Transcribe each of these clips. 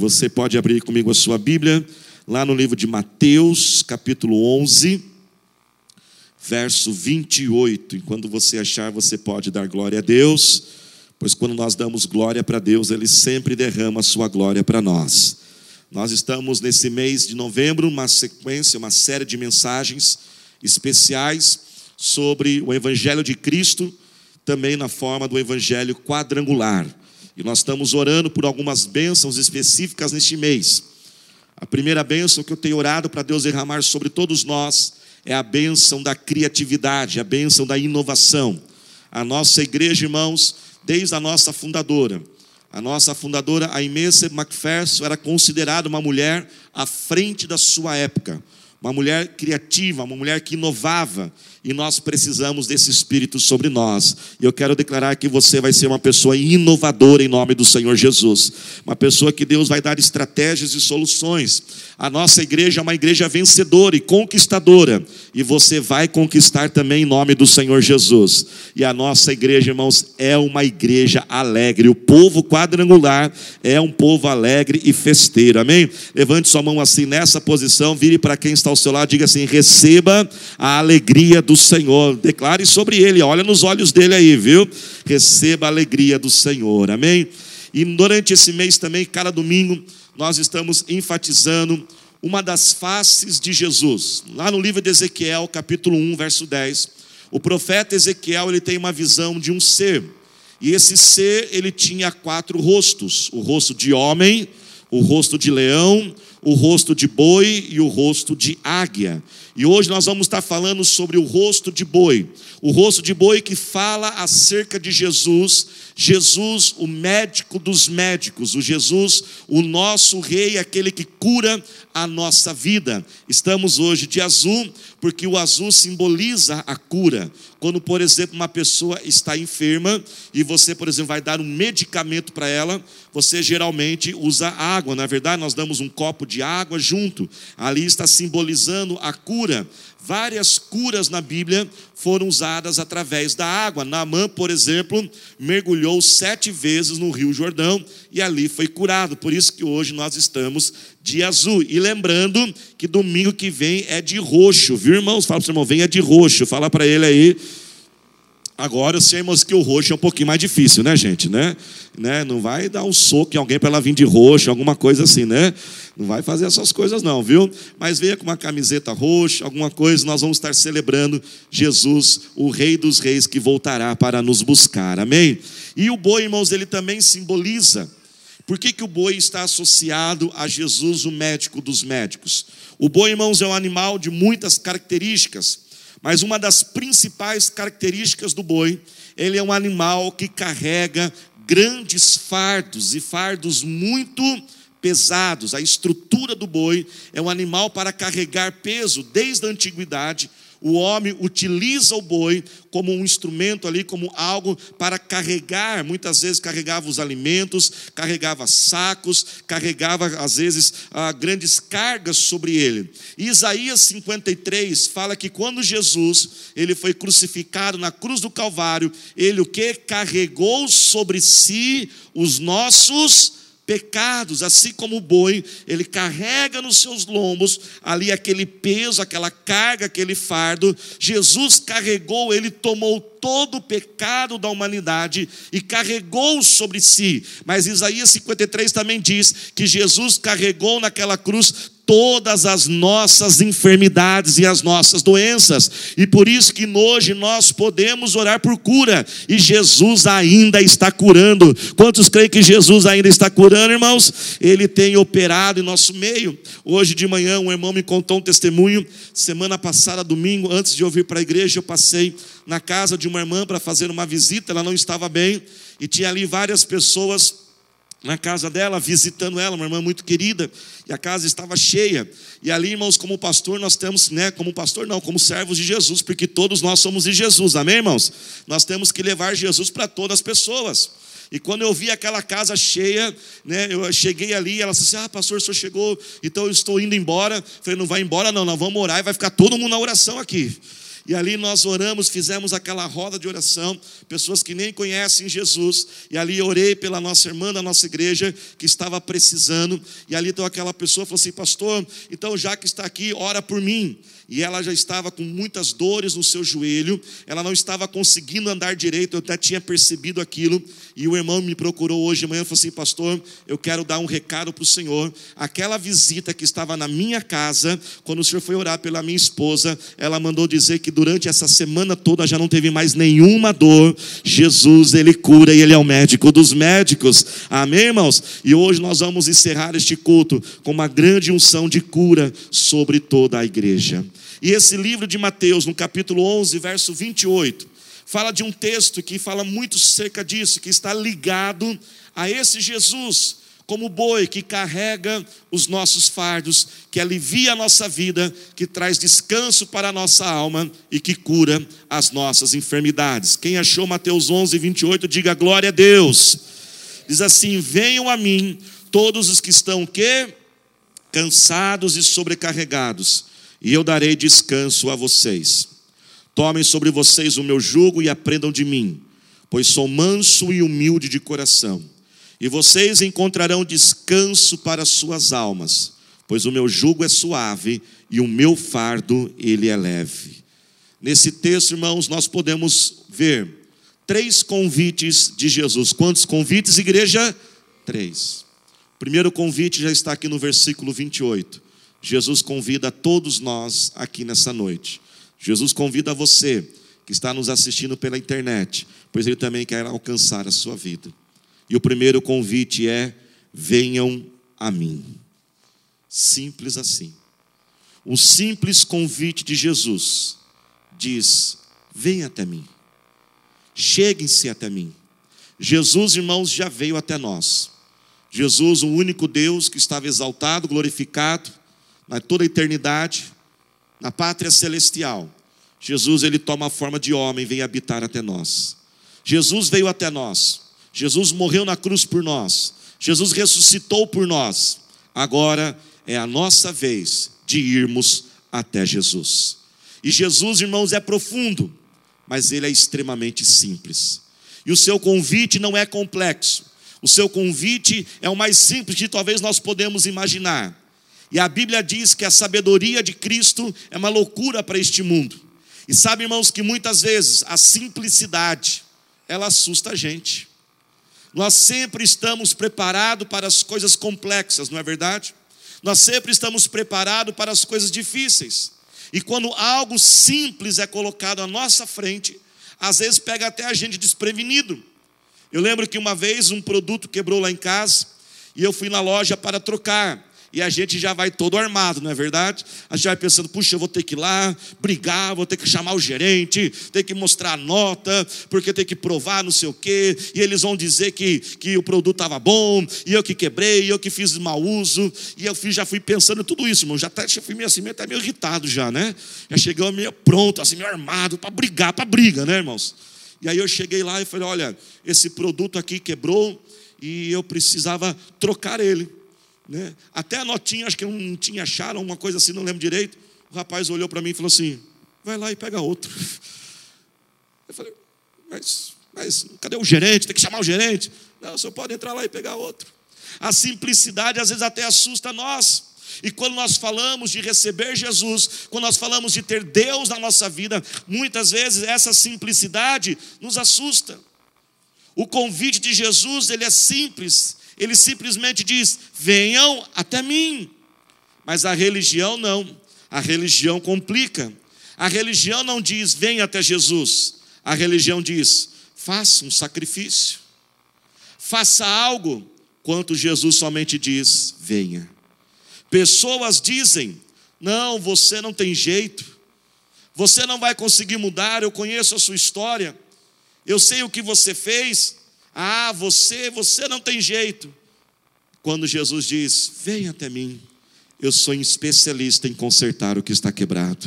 Você pode abrir comigo a sua Bíblia, lá no livro de Mateus, capítulo 11, verso 28. E quando você achar, você pode dar glória a Deus, pois quando nós damos glória para Deus, Ele sempre derrama a sua glória para nós. Nós estamos nesse mês de novembro, uma sequência, uma série de mensagens especiais sobre o Evangelho de Cristo, também na forma do Evangelho quadrangular. E nós estamos orando por algumas bênçãos específicas neste mês. A primeira bênção que eu tenho orado para Deus derramar sobre todos nós é a bênção da criatividade, a bênção da inovação. A nossa igreja, irmãos, desde a nossa fundadora, a nossa fundadora, a Inês Macpherson, era considerada uma mulher à frente da sua época, uma mulher criativa, uma mulher que inovava, e nós precisamos desse Espírito sobre nós. E eu quero declarar que você vai ser uma pessoa inovadora em nome do Senhor Jesus. Uma pessoa que Deus vai dar estratégias e soluções. A nossa igreja é uma igreja vencedora e conquistadora. E você vai conquistar também em nome do Senhor Jesus. E a nossa igreja, irmãos, é uma igreja alegre. O povo quadrangular é um povo alegre e festeiro. Amém? Levante sua mão assim nessa posição, vire para quem está ao seu lado, diga assim: receba a alegria do Senhor. Declare sobre ele, olha nos olhos dele aí, viu? Receba a alegria do Senhor, amém? E durante esse mês também, cada domingo, nós estamos enfatizando uma das faces de Jesus. Lá no livro de Ezequiel, capítulo 1, verso 10, o profeta Ezequiel, ele tem uma visão de um ser. E esse ser, ele tinha quatro rostos: o rosto de homem, o rosto de leão, o rosto de boi e o rosto de águia. E hoje nós vamos estar falando sobre o rosto de boi. O rosto de boi que fala acerca de Jesus, Jesus, o médico dos médicos, o Jesus, o nosso rei, aquele que cura a nossa vida. Estamos hoje de azul, porque o azul simboliza a cura. Quando, por exemplo, uma pessoa está enferma e você, por exemplo, vai dar um medicamento para ela, você geralmente usa água, na é verdade, nós damos um copo de água junto. Ali está simbolizando a cura. Várias curas na Bíblia foram usadas através da água. Naamã, por exemplo, mergulhou sete vezes no Rio Jordão e ali foi curado. Por isso que hoje nós estamos de azul. E lembrando que domingo que vem é de roxo, viu, irmãos? Fala para o seu irmão, vem é de roxo. Fala para ele aí Agora, eu sei, que o roxo é um pouquinho mais difícil, né, gente? Né? né? Não vai dar um soco em alguém para ela vir de roxo, alguma coisa assim, né? Não vai fazer essas coisas, não, viu? Mas venha com uma camiseta roxa, alguma coisa, nós vamos estar celebrando Jesus, o Rei dos Reis, que voltará para nos buscar, amém? E o boi, irmãos, ele também simboliza. Por que, que o boi está associado a Jesus, o médico dos médicos? O boi, irmãos, é um animal de muitas características. Mas uma das principais características do boi, ele é um animal que carrega grandes fardos e fardos muito pesados. A estrutura do boi é um animal para carregar peso desde a antiguidade o homem utiliza o boi como um instrumento ali, como algo para carregar, muitas vezes carregava os alimentos, carregava sacos, carregava às vezes ah, grandes cargas sobre ele. E Isaías 53 fala que quando Jesus ele foi crucificado na cruz do Calvário, ele o que carregou sobre si os nossos pecados, assim como o boi, ele carrega nos seus lombos ali aquele peso, aquela carga, aquele fardo. Jesus carregou, ele tomou todo o pecado da humanidade e carregou sobre si. Mas Isaías 53 também diz que Jesus carregou naquela cruz todas as nossas enfermidades e as nossas doenças. E por isso que hoje nós podemos orar por cura e Jesus ainda está curando. Quantos creem que Jesus ainda está curando, irmãos? Ele tem operado em nosso meio. Hoje de manhã um irmão me contou um testemunho. Semana passada, domingo, antes de eu vir para a igreja, eu passei na casa de uma irmã para fazer uma visita, ela não estava bem e tinha ali várias pessoas na casa dela, visitando ela, uma irmã muito querida, e a casa estava cheia. E ali, irmãos, como pastor, nós temos, né, como pastor não, como servos de Jesus, porque todos nós somos de Jesus, amém, irmãos? Nós temos que levar Jesus para todas as pessoas. E quando eu vi aquela casa cheia, né, eu cheguei ali, ela disse assim: Ah, pastor, o senhor chegou, então eu estou indo embora. Eu falei: Não vai embora, não, nós vamos orar e vai ficar todo mundo na oração aqui. E ali nós oramos, fizemos aquela roda de oração, pessoas que nem conhecem Jesus. E ali orei pela nossa irmã da nossa igreja que estava precisando. E ali então aquela pessoa falou assim: Pastor, então já que está aqui, ora por mim e ela já estava com muitas dores no seu joelho, ela não estava conseguindo andar direito, eu até tinha percebido aquilo, e o irmão me procurou hoje de manhã e falou assim: Pastor, eu quero dar um recado para o Senhor. Aquela visita que estava na minha casa, quando o Senhor foi orar pela minha esposa, ela mandou dizer que durante essa semana toda já não teve mais nenhuma dor. Jesus, Ele cura e Ele é o médico dos médicos. Amém, irmãos? E hoje nós vamos encerrar este culto com uma grande unção de cura sobre toda a igreja. E esse livro de Mateus, no capítulo 11, verso 28, fala de um texto que fala muito cerca disso, que está ligado a esse Jesus, como boi que carrega os nossos fardos, que alivia a nossa vida, que traz descanso para a nossa alma e que cura as nossas enfermidades. Quem achou Mateus 11, 28, diga glória a Deus. Diz assim: Venham a mim todos os que estão que cansados e sobrecarregados, e eu darei descanso a vocês. Tomem sobre vocês o meu jugo e aprendam de mim, pois sou manso e humilde de coração. E vocês encontrarão descanso para suas almas, pois o meu jugo é suave e o meu fardo ele é leve. Nesse texto, irmãos, nós podemos ver três convites de Jesus. Quantos convites, igreja? Três. O primeiro convite já está aqui no versículo 28. Jesus convida todos nós aqui nessa noite. Jesus convida você que está nos assistindo pela internet, pois ele também quer alcançar a sua vida. E o primeiro convite é: venham a mim. Simples assim. O simples convite de Jesus diz: venha até mim. Cheguem-se até mim. Jesus, irmãos, já veio até nós. Jesus, o único Deus que estava exaltado, glorificado, na toda a eternidade, na pátria celestial, Jesus ele toma a forma de homem, vem habitar até nós. Jesus veio até nós. Jesus morreu na cruz por nós. Jesus ressuscitou por nós. Agora é a nossa vez de irmos até Jesus. E Jesus, irmãos, é profundo, mas ele é extremamente simples. E o seu convite não é complexo. O seu convite é o mais simples que talvez nós podemos imaginar. E a Bíblia diz que a sabedoria de Cristo é uma loucura para este mundo. E sabe, irmãos, que muitas vezes a simplicidade, ela assusta a gente. Nós sempre estamos preparados para as coisas complexas, não é verdade? Nós sempre estamos preparados para as coisas difíceis. E quando algo simples é colocado à nossa frente, às vezes pega até a gente desprevenido. Eu lembro que uma vez um produto quebrou lá em casa e eu fui na loja para trocar e a gente já vai todo armado, não é verdade? A gente vai pensando, puxa, eu vou ter que ir lá brigar, vou ter que chamar o gerente, ter que mostrar a nota, porque tem que provar não sei o quê, e eles vão dizer que, que o produto estava bom, e eu que quebrei, e eu que fiz mau uso, e eu já fui pensando tudo isso, irmão, já até fui meio assim, meio, até meio irritado já, né? Já cheguei meio pronto, assim, meio armado, para brigar, para briga, né, irmãos? E aí eu cheguei lá e falei, olha, esse produto aqui quebrou, e eu precisava trocar ele. Né? Até a notinha, acho que não tinha acharam, uma coisa assim, não lembro direito. O rapaz olhou para mim e falou assim: vai lá e pega outro. Eu falei, mas, mas cadê o gerente? Tem que chamar o gerente. Não, o senhor pode entrar lá e pegar outro. A simplicidade às vezes até assusta nós. E quando nós falamos de receber Jesus, quando nós falamos de ter Deus na nossa vida, muitas vezes essa simplicidade nos assusta. O convite de Jesus, ele é simples, ele simplesmente diz: venham até mim. Mas a religião não. A religião complica. A religião não diz: venha até Jesus. A religião diz: faça um sacrifício. Faça algo, quanto Jesus somente diz: venha. Pessoas dizem: não, você não tem jeito. Você não vai conseguir mudar. Eu conheço a sua história. Eu sei o que você fez. Ah, você, você não tem jeito. Quando Jesus diz: Venha até mim, eu sou especialista em consertar o que está quebrado.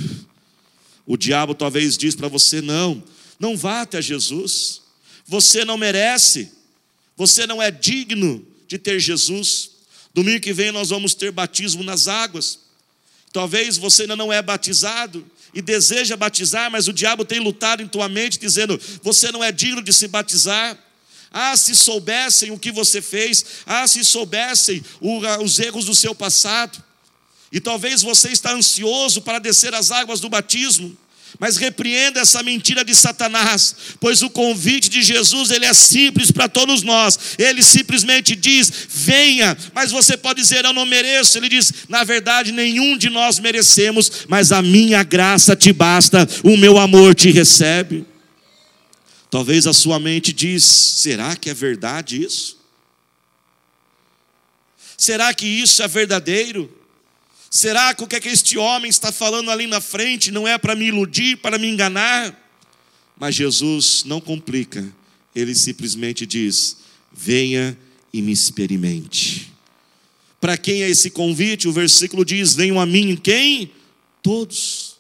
O diabo talvez diz para você: Não, não vá até Jesus. Você não merece. Você não é digno de ter Jesus. Domingo que vem nós vamos ter batismo nas águas. Talvez você ainda não é batizado e deseja batizar, mas o diabo tem lutado em tua mente dizendo: você não é digno de se batizar. Ah, se soubessem o que você fez, ah, se soubessem os erros do seu passado. E talvez você está ansioso para descer as águas do batismo. Mas repreenda essa mentira de Satanás, pois o convite de Jesus ele é simples para todos nós. Ele simplesmente diz: "Venha". Mas você pode dizer: "Eu não mereço". Ele diz: "Na verdade, nenhum de nós merecemos, mas a minha graça te basta, o meu amor te recebe". Talvez a sua mente diz: "Será que é verdade isso? Será que isso é verdadeiro?" Será que o que, é que este homem está falando ali na frente não é para me iludir, para me enganar? Mas Jesus não complica, ele simplesmente diz: venha e me experimente. Para quem é esse convite? O versículo diz: venham a mim, quem? Todos.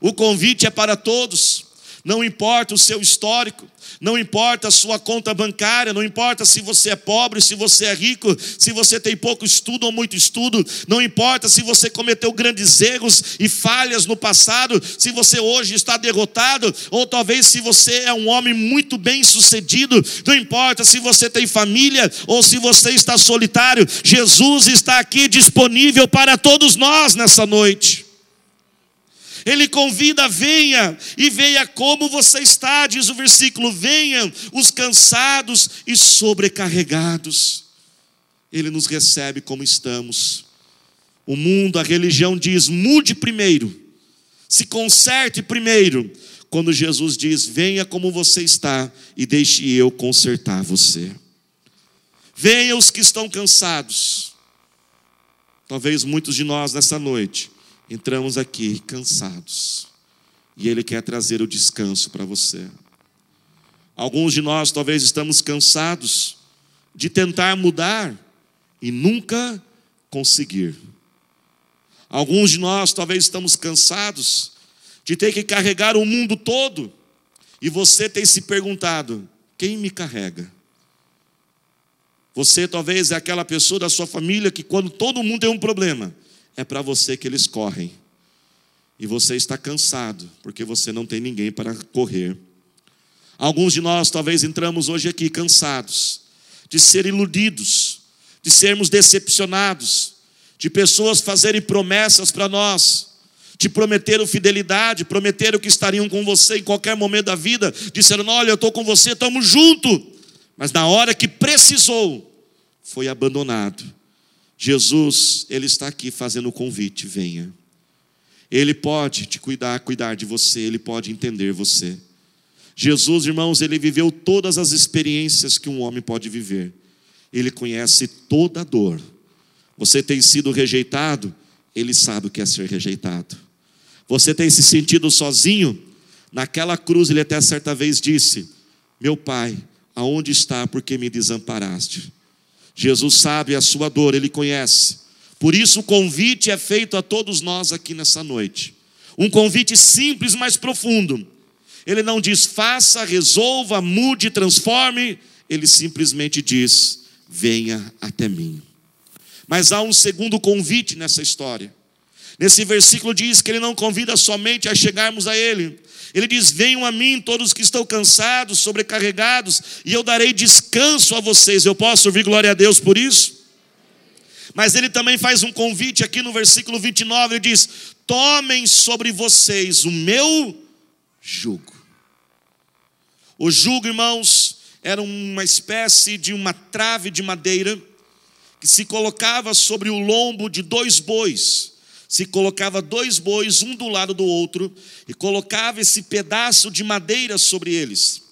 O convite é para todos, não importa o seu histórico, não importa a sua conta bancária, não importa se você é pobre, se você é rico, se você tem pouco estudo ou muito estudo, não importa se você cometeu grandes erros e falhas no passado, se você hoje está derrotado, ou talvez se você é um homem muito bem sucedido, não importa se você tem família ou se você está solitário, Jesus está aqui disponível para todos nós nessa noite. Ele convida, venha, e venha como você está, diz o versículo: venham os cansados e sobrecarregados. Ele nos recebe como estamos. O mundo, a religião diz: mude primeiro, se conserte primeiro. Quando Jesus diz: venha como você está e deixe eu consertar você. Venha os que estão cansados. Talvez muitos de nós nessa noite entramos aqui cansados e Ele quer trazer o descanso para você. Alguns de nós talvez estamos cansados de tentar mudar e nunca conseguir. Alguns de nós talvez estamos cansados de ter que carregar o mundo todo e você tem se perguntado: quem me carrega? Você talvez é aquela pessoa da sua família que, quando todo mundo tem um problema, é para você que eles correm. E você está cansado, porque você não tem ninguém para correr. Alguns de nós talvez entramos hoje aqui cansados de ser iludidos, de sermos decepcionados, de pessoas fazerem promessas para nós, de prometeram fidelidade, prometeram que estariam com você em qualquer momento da vida, disseram: Olha, eu estou com você, estamos juntos. Mas na hora que precisou, foi abandonado. Jesus, Ele está aqui fazendo o convite: venha. Ele pode te cuidar, cuidar de você, Ele pode entender você. Jesus, irmãos, Ele viveu todas as experiências que um homem pode viver. Ele conhece toda a dor. Você tem sido rejeitado, Ele sabe o que é ser rejeitado. Você tem se sentido sozinho? Naquela cruz, Ele até certa vez disse: Meu Pai, aonde está porque me desamparaste? Jesus sabe a sua dor, ele conhece. Por isso o convite é feito a todos nós aqui nessa noite. Um convite simples, mas profundo. Ele não diz faça, resolva, mude, transforme. Ele simplesmente diz: venha até mim. Mas há um segundo convite nessa história. Nesse versículo diz que ele não convida somente a chegarmos a ele, ele diz: Venham a mim todos que estão cansados, sobrecarregados, e eu darei descanso a vocês. Eu posso ouvir glória a Deus por isso? Mas ele também faz um convite aqui no versículo 29, ele diz: Tomem sobre vocês o meu jugo. O jugo, irmãos, era uma espécie de uma trave de madeira que se colocava sobre o lombo de dois bois se colocava dois bois, um do lado do outro, e colocava esse pedaço de madeira sobre eles.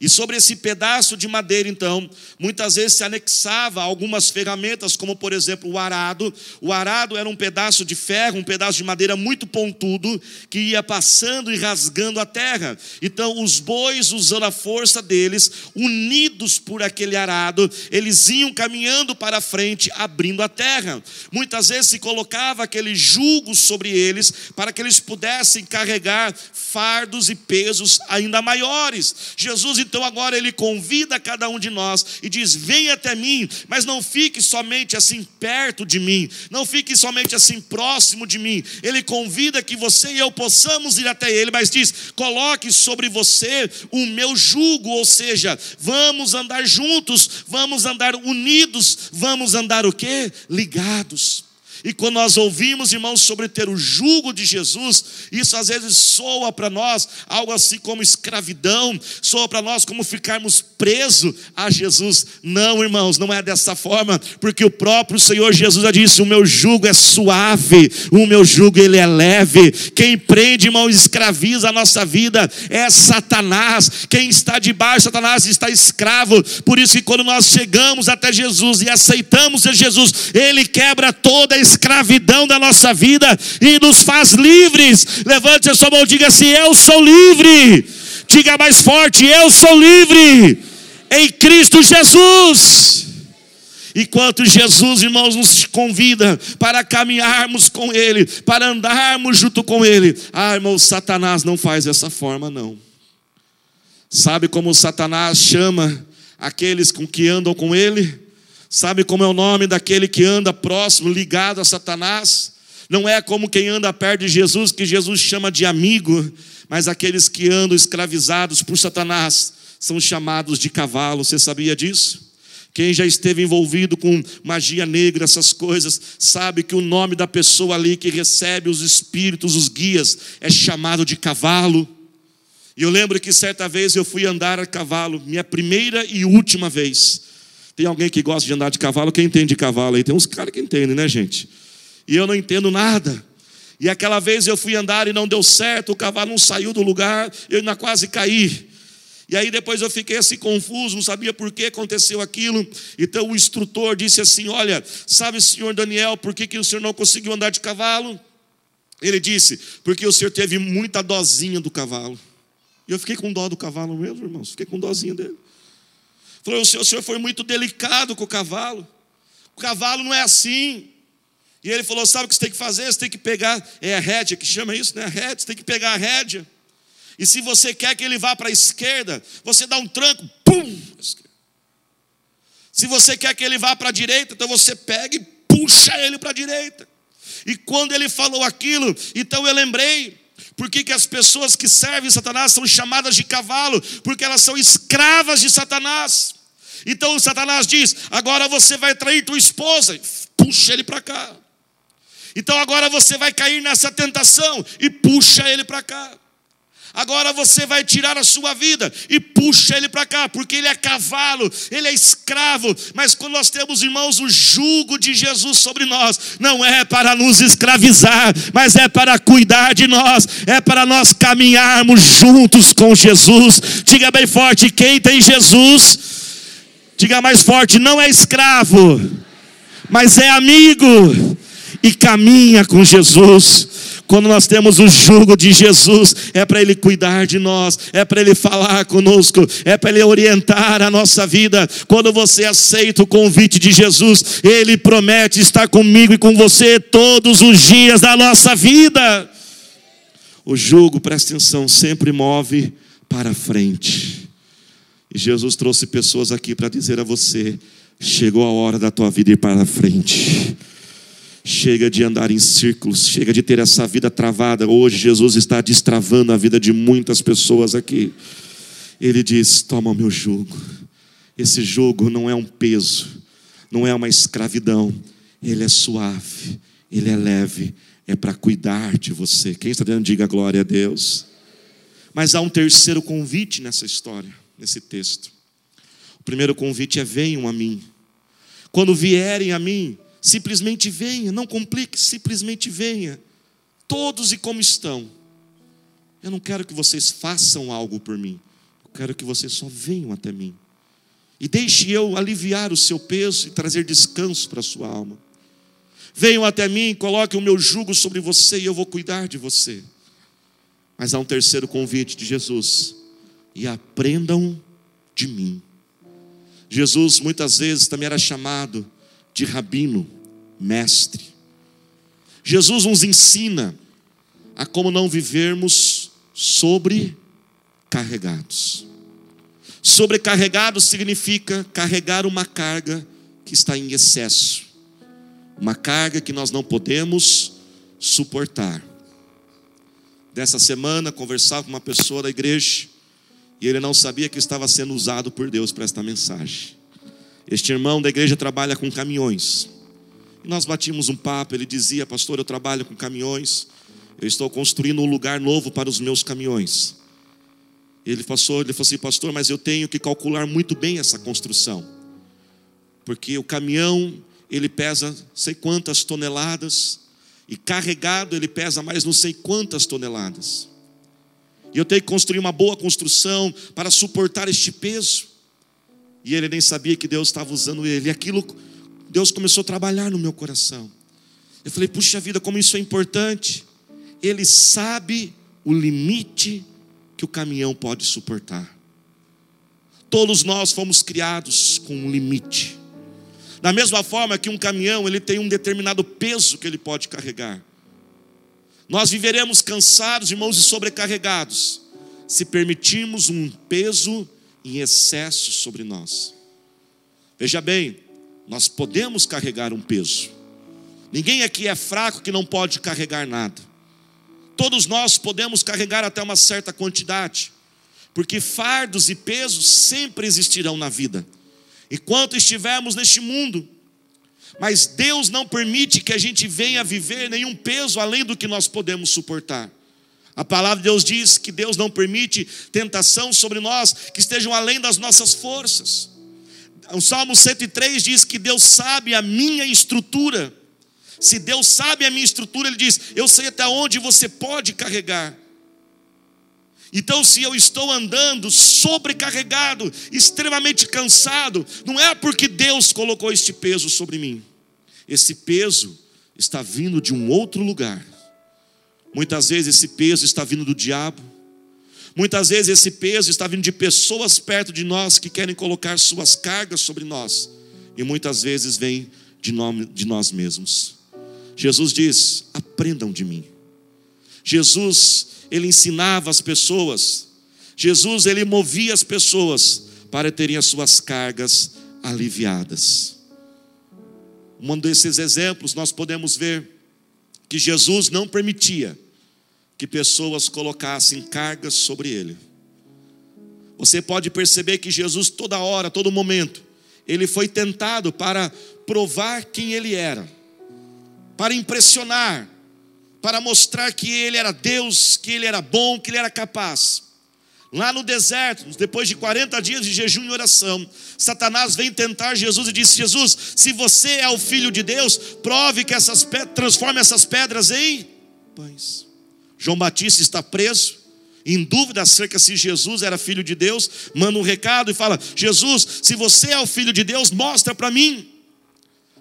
E sobre esse pedaço de madeira, então, muitas vezes se anexava algumas ferramentas, como por exemplo o arado. O arado era um pedaço de ferro, um pedaço de madeira muito pontudo, que ia passando e rasgando a terra. Então, os bois, usando a força deles, unidos por aquele arado, eles iam caminhando para frente, abrindo a terra. Muitas vezes se colocava aquele jugo sobre eles, para que eles pudessem carregar fardos e pesos ainda maiores. Jesus então agora ele convida cada um de nós e diz: Venha até mim, mas não fique somente assim perto de mim, não fique somente assim próximo de mim. Ele convida que você e eu possamos ir até ele, mas diz: Coloque sobre você o meu jugo, ou seja, vamos andar juntos, vamos andar unidos, vamos andar o quê? Ligados. E quando nós ouvimos, irmãos, sobre ter o jugo de Jesus, isso às vezes soa para nós algo assim como escravidão, soa para nós como ficarmos presos a Jesus. Não, irmãos, não é dessa forma, porque o próprio Senhor Jesus já disse: O meu jugo é suave, o meu jugo ele é leve. Quem prende, irmão, escraviza a nossa vida é Satanás. Quem está debaixo de Satanás está escravo. Por isso que quando nós chegamos até Jesus e aceitamos a Jesus, ele quebra toda a escravidão da nossa vida e nos faz livres. Levante a sua mão e diga assim: Eu sou livre. Diga mais forte: Eu sou livre em Cristo Jesus. Enquanto Jesus, irmãos, nos convida para caminharmos com Ele, para andarmos junto com Ele. Ah, irmão, Satanás não faz dessa forma, não. Sabe como Satanás chama aqueles com que andam com Ele? Sabe como é o nome daquele que anda próximo, ligado a Satanás? Não é como quem anda perto de Jesus, que Jesus chama de amigo, mas aqueles que andam escravizados por Satanás são chamados de cavalo. Você sabia disso? Quem já esteve envolvido com magia negra, essas coisas, sabe que o nome da pessoa ali que recebe os espíritos, os guias, é chamado de cavalo. E eu lembro que certa vez eu fui andar a cavalo, minha primeira e última vez. Tem alguém que gosta de andar de cavalo? Quem entende de cavalo aí? Tem uns caras que entendem, né, gente? E eu não entendo nada. E aquela vez eu fui andar e não deu certo, o cavalo não saiu do lugar, eu ainda quase caí. E aí depois eu fiquei assim confuso, não sabia por que aconteceu aquilo. Então o instrutor disse assim: Olha, sabe, senhor Daniel, por que, que o senhor não conseguiu andar de cavalo? Ele disse: Porque o senhor teve muita dozinha do cavalo. E eu fiquei com dó do cavalo mesmo, irmãos, fiquei com dozinha dele. Falou: o senhor, foi muito delicado com o cavalo. O cavalo não é assim. E ele falou: sabe o que você tem que fazer? Você tem que pegar, é a rédea que chama isso, né? A rédea, você tem que pegar a rédea. E se você quer que ele vá para a esquerda, você dá um tranco, pum! Se você quer que ele vá para a direita, então você pega e puxa ele para a direita. E quando ele falou aquilo, então eu lembrei por que, que as pessoas que servem Satanás são chamadas de cavalo? Porque elas são escravas de Satanás. Então Satanás diz: agora você vai trair tua esposa, puxa ele para cá. Então agora você vai cair nessa tentação e puxa ele para cá agora você vai tirar a sua vida e puxa ele para cá, porque ele é cavalo, ele é escravo. Mas quando nós temos, irmãos, o jugo de Jesus sobre nós, não é para nos escravizar, mas é para cuidar de nós, é para nós caminharmos juntos com Jesus. Diga bem forte: quem tem Jesus, diga mais forte, não é escravo, mas é amigo e caminha com Jesus. Quando nós temos o jugo de Jesus, é para Ele cuidar de nós, é para Ele falar conosco, é para Ele orientar a nossa vida. Quando você aceita o convite de Jesus, Ele promete estar comigo e com você todos os dias da nossa vida. O jugo, presta atenção, sempre move para frente. Jesus trouxe pessoas aqui para dizer a você: chegou a hora da tua vida ir para frente. Chega de andar em círculos, chega de ter essa vida travada. Hoje Jesus está destravando a vida de muitas pessoas aqui. Ele diz: Toma o meu jugo. Esse jugo não é um peso, não é uma escravidão. Ele é suave, ele é leve, é para cuidar de você. Quem está dizendo, diga glória a Deus. Mas há um terceiro convite nessa história, nesse texto. O primeiro convite é: venham a mim. Quando vierem a mim, Simplesmente venha, não complique, simplesmente venha. Todos e como estão. Eu não quero que vocês façam algo por mim. Eu quero que vocês só venham até mim. E deixe eu aliviar o seu peso e trazer descanso para a sua alma. Venham até mim, coloquem o meu jugo sobre você e eu vou cuidar de você. Mas há um terceiro convite de Jesus: e aprendam de mim. Jesus muitas vezes também era chamado de rabino, mestre. Jesus nos ensina a como não vivermos sobrecarregados. Sobrecarregado significa carregar uma carga que está em excesso, uma carga que nós não podemos suportar. Dessa semana, conversava com uma pessoa da igreja e ele não sabia que estava sendo usado por Deus para esta mensagem. Este irmão da igreja trabalha com caminhões. E nós batimos um papo, ele dizia: Pastor, eu trabalho com caminhões, eu estou construindo um lugar novo para os meus caminhões. Ele passou, ele falou assim, pastor, mas eu tenho que calcular muito bem essa construção. Porque o caminhão, ele pesa sei quantas toneladas, e carregado ele pesa mais não sei quantas toneladas. E eu tenho que construir uma boa construção para suportar este peso. E ele nem sabia que Deus estava usando ele. E aquilo, Deus começou a trabalhar no meu coração. Eu falei, puxa vida, como isso é importante. Ele sabe o limite que o caminhão pode suportar. Todos nós fomos criados com um limite. Da mesma forma que um caminhão, ele tem um determinado peso que ele pode carregar. Nós viveremos cansados, irmãos, e sobrecarregados, se permitirmos um peso em excesso sobre nós. Veja bem, nós podemos carregar um peso. Ninguém aqui é fraco que não pode carregar nada. Todos nós podemos carregar até uma certa quantidade, porque fardos e pesos sempre existirão na vida enquanto estivermos neste mundo. Mas Deus não permite que a gente venha viver nenhum peso além do que nós podemos suportar. A palavra de Deus diz que Deus não permite tentação sobre nós que estejam além das nossas forças. O Salmo 103 diz que Deus sabe a minha estrutura. Se Deus sabe a minha estrutura, Ele diz: Eu sei até onde você pode carregar. Então, se eu estou andando sobrecarregado, extremamente cansado, não é porque Deus colocou este peso sobre mim. Esse peso está vindo de um outro lugar. Muitas vezes esse peso está vindo do diabo. Muitas vezes esse peso está vindo de pessoas perto de nós que querem colocar suas cargas sobre nós. E muitas vezes vem de, nome, de nós mesmos. Jesus diz: aprendam de mim. Jesus ele ensinava as pessoas. Jesus, ele movia as pessoas para terem as suas cargas aliviadas. Um desses exemplos nós podemos ver que Jesus não permitia que pessoas colocassem cargas sobre ele. Você pode perceber que Jesus, toda hora, todo momento, ele foi tentado para provar quem ele era, para impressionar, para mostrar que ele era Deus, que ele era bom, que ele era capaz. Lá no deserto, depois de 40 dias de jejum e oração, Satanás vem tentar Jesus e disse: Jesus, se você é o filho de Deus, prove que essas pedras, transforme essas pedras em pães. João Batista está preso, em dúvida acerca se Jesus era filho de Deus, manda um recado e fala: Jesus, se você é o filho de Deus, mostra para mim.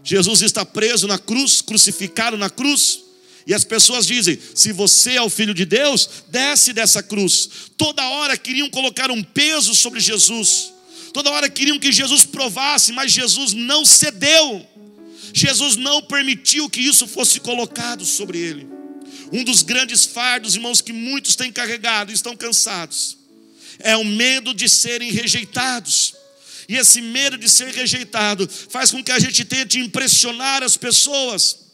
Jesus está preso na cruz, crucificado na cruz. E as pessoas dizem: se você é o filho de Deus, desce dessa cruz. Toda hora queriam colocar um peso sobre Jesus. Toda hora queriam que Jesus provasse, mas Jesus não cedeu. Jesus não permitiu que isso fosse colocado sobre ele. Um dos grandes fardos, irmãos, que muitos têm carregado e estão cansados, é o medo de serem rejeitados. E esse medo de ser rejeitado faz com que a gente tente impressionar as pessoas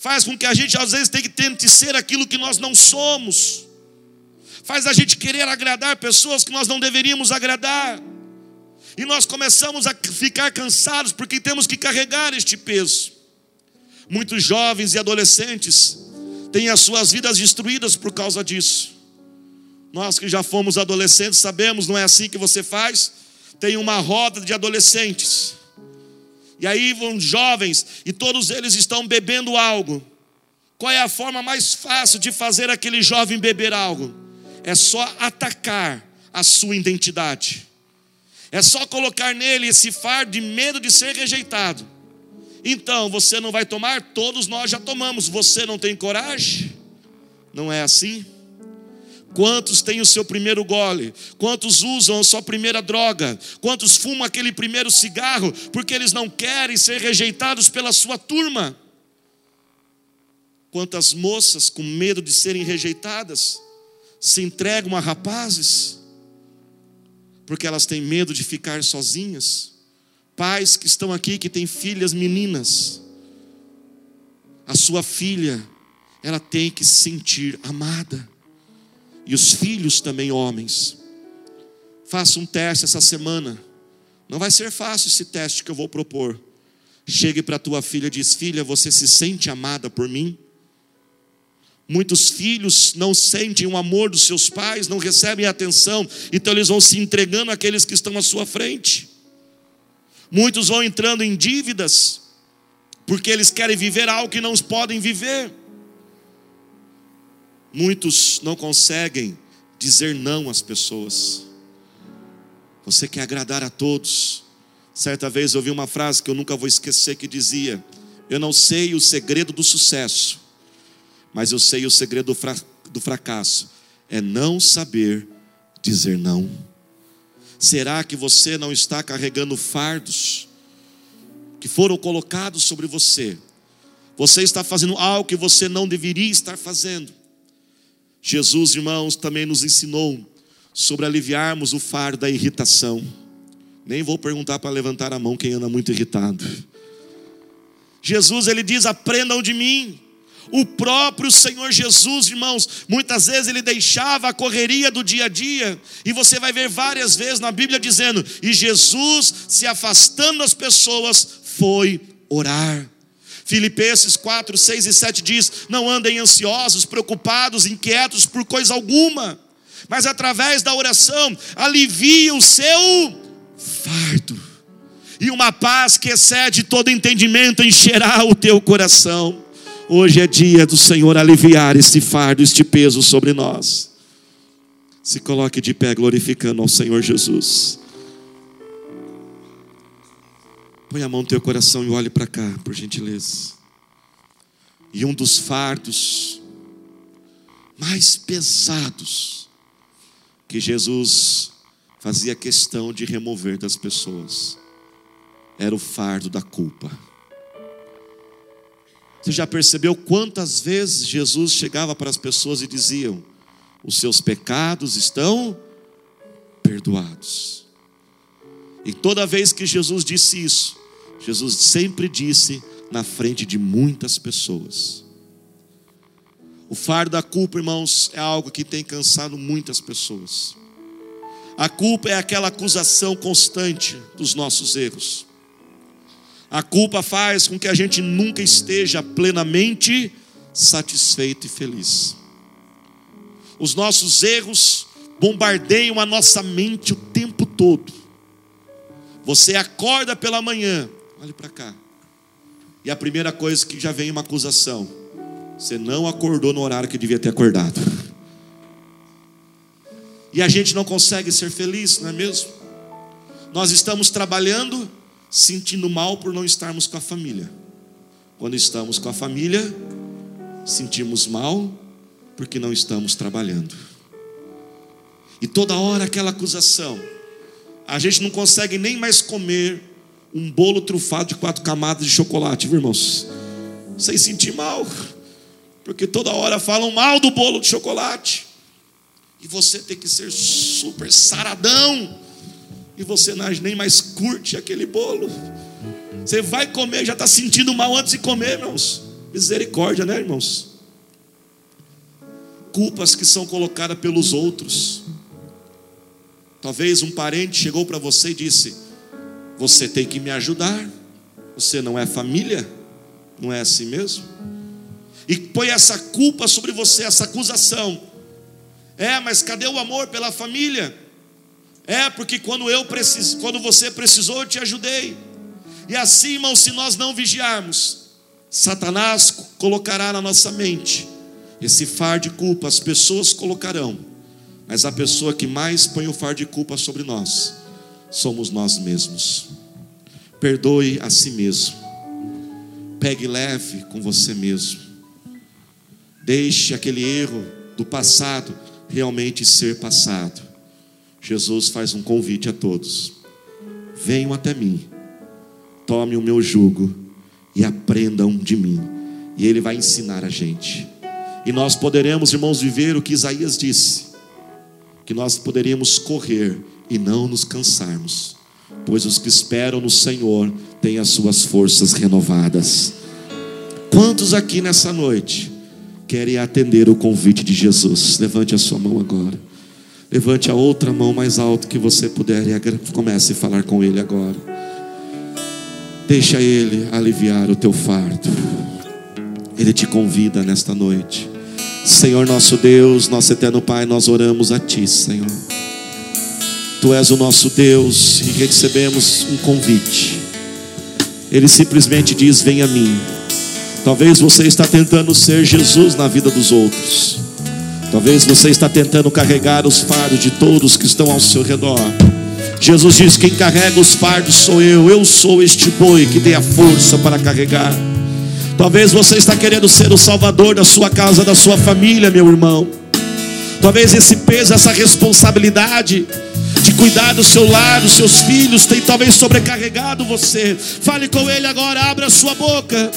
faz com que a gente às vezes tenha que tente ser aquilo que nós não somos, faz a gente querer agradar pessoas que nós não deveríamos agradar, e nós começamos a ficar cansados porque temos que carregar este peso. Muitos jovens e adolescentes têm as suas vidas destruídas por causa disso. Nós que já fomos adolescentes sabemos, não é assim que você faz? Tem uma roda de adolescentes e aí vão jovens e todos eles estão bebendo algo. Qual é a forma mais fácil de fazer aquele jovem beber algo? É só atacar a sua identidade. É só colocar nele esse fardo de medo de ser rejeitado. Então, você não vai tomar, todos nós já tomamos. Você não tem coragem? Não é assim? Quantos têm o seu primeiro gole? Quantos usam a sua primeira droga? Quantos fumam aquele primeiro cigarro porque eles não querem ser rejeitados pela sua turma? Quantas moças com medo de serem rejeitadas se entregam a rapazes? porque elas têm medo de ficar sozinhas. Pais que estão aqui que têm filhas meninas. A sua filha, ela tem que se sentir amada. E os filhos também, homens. Faça um teste essa semana. Não vai ser fácil esse teste que eu vou propor. Chegue para tua filha e diz: Filha, você se sente amada por mim? Muitos filhos não sentem o amor dos seus pais, não recebem atenção, então eles vão se entregando àqueles que estão à sua frente. Muitos vão entrando em dívidas, porque eles querem viver algo que não podem viver. Muitos não conseguem dizer não às pessoas. Você quer agradar a todos. Certa vez eu ouvi uma frase que eu nunca vou esquecer que dizia: Eu não sei o segredo do sucesso, mas eu sei o segredo do, fra do fracasso: é não saber dizer não. Será que você não está carregando fardos que foram colocados sobre você? Você está fazendo algo que você não deveria estar fazendo. Jesus, irmãos, também nos ensinou sobre aliviarmos o fardo da irritação. Nem vou perguntar para levantar a mão quem anda muito irritado. Jesus, ele diz: aprendam de mim. O próprio Senhor Jesus, irmãos, muitas vezes ele deixava a correria do dia a dia, e você vai ver várias vezes na Bíblia dizendo: e Jesus, se afastando das pessoas, foi orar. Filipenses 4, 6 e 7 diz: Não andem ansiosos, preocupados, inquietos por coisa alguma, mas através da oração alivie o seu fardo, e uma paz que excede todo entendimento encherá o teu coração. Hoje é dia do Senhor aliviar este fardo, este peso sobre nós. Se coloque de pé glorificando ao Senhor Jesus. Põe a mão no teu coração e olhe para cá, por gentileza. E um dos fardos mais pesados que Jesus fazia questão de remover das pessoas era o fardo da culpa. Você já percebeu quantas vezes Jesus chegava para as pessoas e diziam: Os seus pecados estão perdoados. E toda vez que Jesus disse isso, Jesus sempre disse na frente de muitas pessoas. O fardo da culpa, irmãos, é algo que tem cansado muitas pessoas. A culpa é aquela acusação constante dos nossos erros. A culpa faz com que a gente nunca esteja plenamente satisfeito e feliz. Os nossos erros bombardeiam a nossa mente o tempo todo. Você acorda pela manhã, olhe para cá, e a primeira coisa que já vem uma acusação: você não acordou no horário que devia ter acordado. E a gente não consegue ser feliz, não é mesmo? Nós estamos trabalhando sentindo mal por não estarmos com a família. Quando estamos com a família, sentimos mal porque não estamos trabalhando. E toda hora aquela acusação. A gente não consegue nem mais comer um bolo trufado de quatro camadas de chocolate, viu, irmãos? Sem sentir mal. Porque toda hora falam mal do bolo de chocolate. E você tem que ser super saradão e você nem mais curte aquele bolo. Você vai comer, já está sentindo mal antes de comer, irmãos. Misericórdia, né, irmãos? Culpas que são colocadas pelos outros. Talvez um parente chegou para você e disse: Você tem que me ajudar. Você não é família? Não é assim mesmo? E põe essa culpa sobre você, essa acusação. É, mas cadê o amor pela família? É, porque quando eu preciso, quando você precisou, eu te ajudei. E assim, irmão, se nós não vigiarmos, Satanás colocará na nossa mente esse fardo de culpa, as pessoas colocarão, mas a pessoa que mais põe o fardo de culpa sobre nós somos nós mesmos. Perdoe a si mesmo. Pegue leve com você mesmo. Deixe aquele erro do passado realmente ser passado. Jesus faz um convite a todos: venham até mim, tome o meu jugo e aprendam de mim. E Ele vai ensinar a gente. E nós poderemos, irmãos, viver o que Isaías disse: que nós poderíamos correr e não nos cansarmos, pois os que esperam no Senhor têm as suas forças renovadas. Quantos aqui nessa noite querem atender o convite de Jesus? Levante a sua mão agora. Levante a outra mão mais alto que você puder e comece a falar com Ele agora. Deixa Ele aliviar o teu fardo. Ele te convida nesta noite. Senhor nosso Deus, nosso eterno Pai, nós oramos a Ti, Senhor. Tu és o nosso Deus e recebemos um convite. Ele simplesmente diz: Venha a mim. Talvez você está tentando ser Jesus na vida dos outros. Talvez você está tentando carregar os fardos de todos que estão ao seu redor. Jesus diz: Quem carrega os fardos sou eu. Eu sou este boi que tem a força para carregar. Talvez você está querendo ser o salvador da sua casa, da sua família, meu irmão. Talvez esse peso, essa responsabilidade de cuidar do seu lar, dos seus filhos, tem talvez sobrecarregado você. Fale com ele agora, abra a sua boca.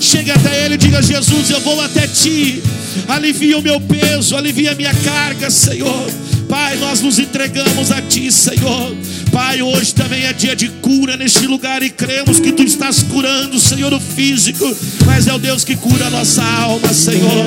Chegue até ele e diga: Jesus, eu vou até ti. Alivia o meu peso, alivia a minha carga, Senhor. Pai, nós nos entregamos a Ti, Senhor. Pai, hoje também é dia de cura neste lugar e cremos que Tu estás curando, Senhor, o físico, mas é o Deus que cura a nossa alma, Senhor.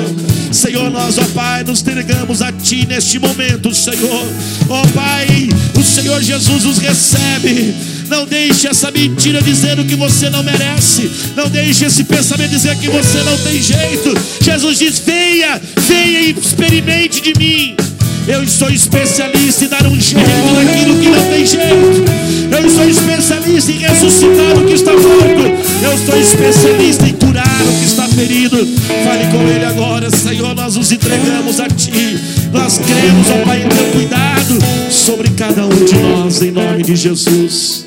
Senhor, nós, ó Pai, nos entregamos a Ti neste momento, Senhor. Ó Pai, o Senhor Jesus nos recebe. Não deixe essa mentira dizendo que você não merece. Não deixe esse pensamento dizer que você não tem jeito. Jesus diz: venha, venha e experimente de mim. Eu sou especialista em dar um jeito naquilo que não tem jeito. Eu sou especialista em ressuscitar o que está morto. Eu sou especialista em curar o que está ferido. Fale com Ele agora, Senhor. Nós nos entregamos a Ti. Nós cremos, ó Pai, em teu cuidado sobre cada um de nós, em nome de Jesus.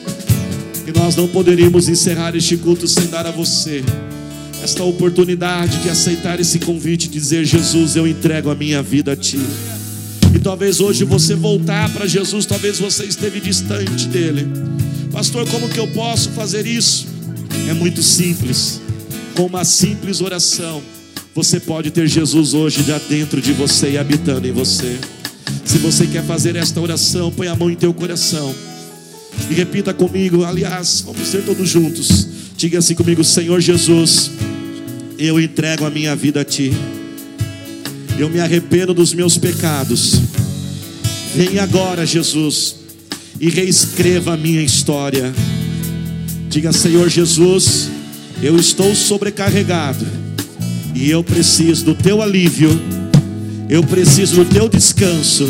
E nós não poderíamos encerrar este culto sem dar a você esta oportunidade de aceitar esse convite e dizer: Jesus, eu entrego a minha vida a Ti. E talvez hoje você voltar para Jesus, talvez você esteve distante dele. Pastor, como que eu posso fazer isso? É muito simples. Com uma simples oração, você pode ter Jesus hoje já dentro de você e habitando em você. Se você quer fazer esta oração, põe a mão em teu coração e repita comigo. Aliás, vamos ser todos juntos. Diga assim comigo: Senhor Jesus, eu entrego a minha vida a Ti. Eu me arrependo dos meus pecados. Vem agora, Jesus, e reescreva a minha história. Diga, Senhor Jesus, eu estou sobrecarregado e eu preciso do teu alívio. Eu preciso do teu descanso.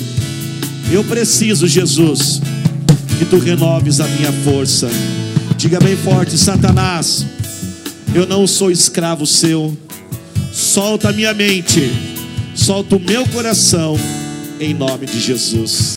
Eu preciso, Jesus, que tu renoves a minha força. Diga bem forte, Satanás, eu não sou escravo seu. Solta a minha mente solta o meu coração em nome de Jesus.